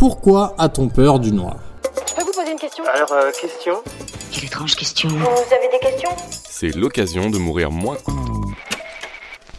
Pourquoi a-t-on peur du noir Je peux vous poser une question Alors, euh, question Quelle étrange question. Vous avez des questions C'est l'occasion de mourir moins.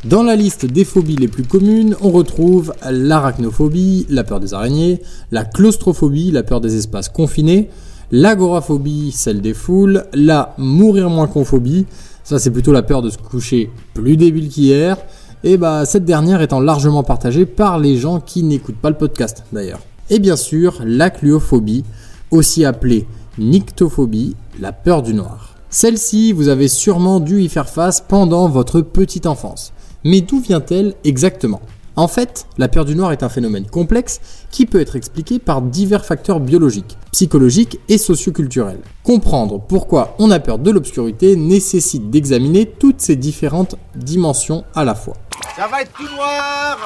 Dans la liste des phobies les plus communes, on retrouve l'arachnophobie, la peur des araignées, la claustrophobie, la peur des espaces confinés, l'agoraphobie, celle des foules, la mourir moins conphobie, ça c'est plutôt la peur de se coucher plus débile qu'hier, et bah cette dernière étant largement partagée par les gens qui n'écoutent pas le podcast d'ailleurs. Et bien sûr, la cluophobie, aussi appelée nyctophobie, la peur du noir. Celle-ci, vous avez sûrement dû y faire face pendant votre petite enfance. Mais d'où vient-elle exactement? En fait, la peur du noir est un phénomène complexe qui peut être expliqué par divers facteurs biologiques, psychologiques et socioculturels. Comprendre pourquoi on a peur de l'obscurité nécessite d'examiner toutes ces différentes dimensions à la fois. Ça va être tout noir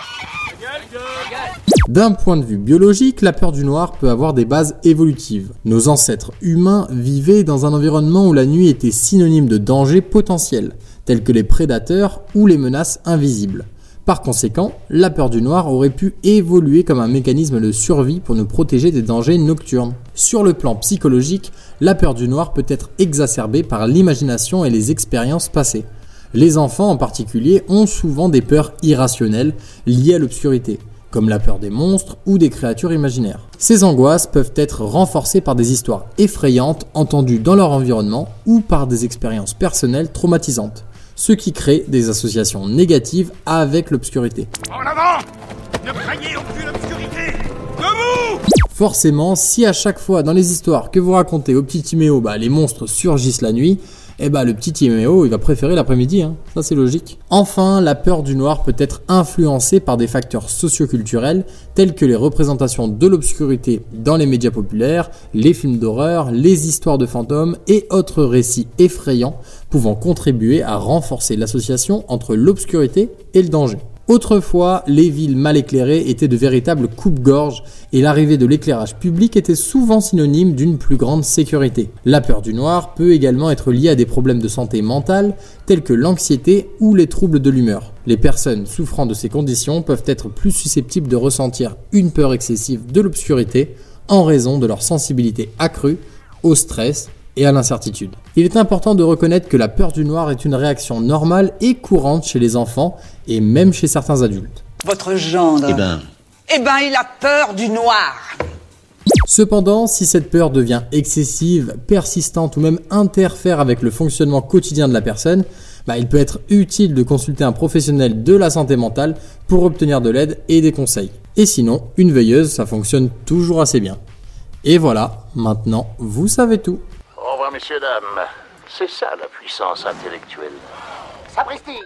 D'un point de vue biologique, la peur du noir peut avoir des bases évolutives. Nos ancêtres humains vivaient dans un environnement où la nuit était synonyme de danger potentiel, tels que les prédateurs ou les menaces invisibles. Par conséquent, la peur du noir aurait pu évoluer comme un mécanisme de survie pour nous protéger des dangers nocturnes. Sur le plan psychologique, la peur du noir peut être exacerbée par l'imagination et les expériences passées. Les enfants en particulier ont souvent des peurs irrationnelles liées à l'obscurité, comme la peur des monstres ou des créatures imaginaires. Ces angoisses peuvent être renforcées par des histoires effrayantes entendues dans leur environnement ou par des expériences personnelles traumatisantes, ce qui crée des associations négatives avec l'obscurité. En avant Ne craignez aucune obscurité Debout Forcément, si à chaque fois dans les histoires que vous racontez au petit Timéo, bah, les monstres surgissent la nuit, eh bah le petit Timéo, il va préférer l'après-midi, hein. ça c'est logique. Enfin, la peur du noir peut être influencée par des facteurs socioculturels tels que les représentations de l'obscurité dans les médias populaires, les films d'horreur, les histoires de fantômes et autres récits effrayants pouvant contribuer à renforcer l'association entre l'obscurité et le danger. Autrefois, les villes mal éclairées étaient de véritables coupe-gorge et l'arrivée de l'éclairage public était souvent synonyme d'une plus grande sécurité. La peur du noir peut également être liée à des problèmes de santé mentale tels que l'anxiété ou les troubles de l'humeur. Les personnes souffrant de ces conditions peuvent être plus susceptibles de ressentir une peur excessive de l'obscurité en raison de leur sensibilité accrue au stress et à l'incertitude. Il est important de reconnaître que la peur du noir est une réaction normale et courante chez les enfants et même chez certains adultes. Votre gendre. Eh ben, Eh ben, il a peur du noir. Cependant, si cette peur devient excessive, persistante ou même interfère avec le fonctionnement quotidien de la personne, bah, il peut être utile de consulter un professionnel de la santé mentale pour obtenir de l'aide et des conseils. Et sinon, une veilleuse, ça fonctionne toujours assez bien. Et voilà, maintenant, vous savez tout. Messieurs, dames. C'est ça la puissance intellectuelle. Sapristi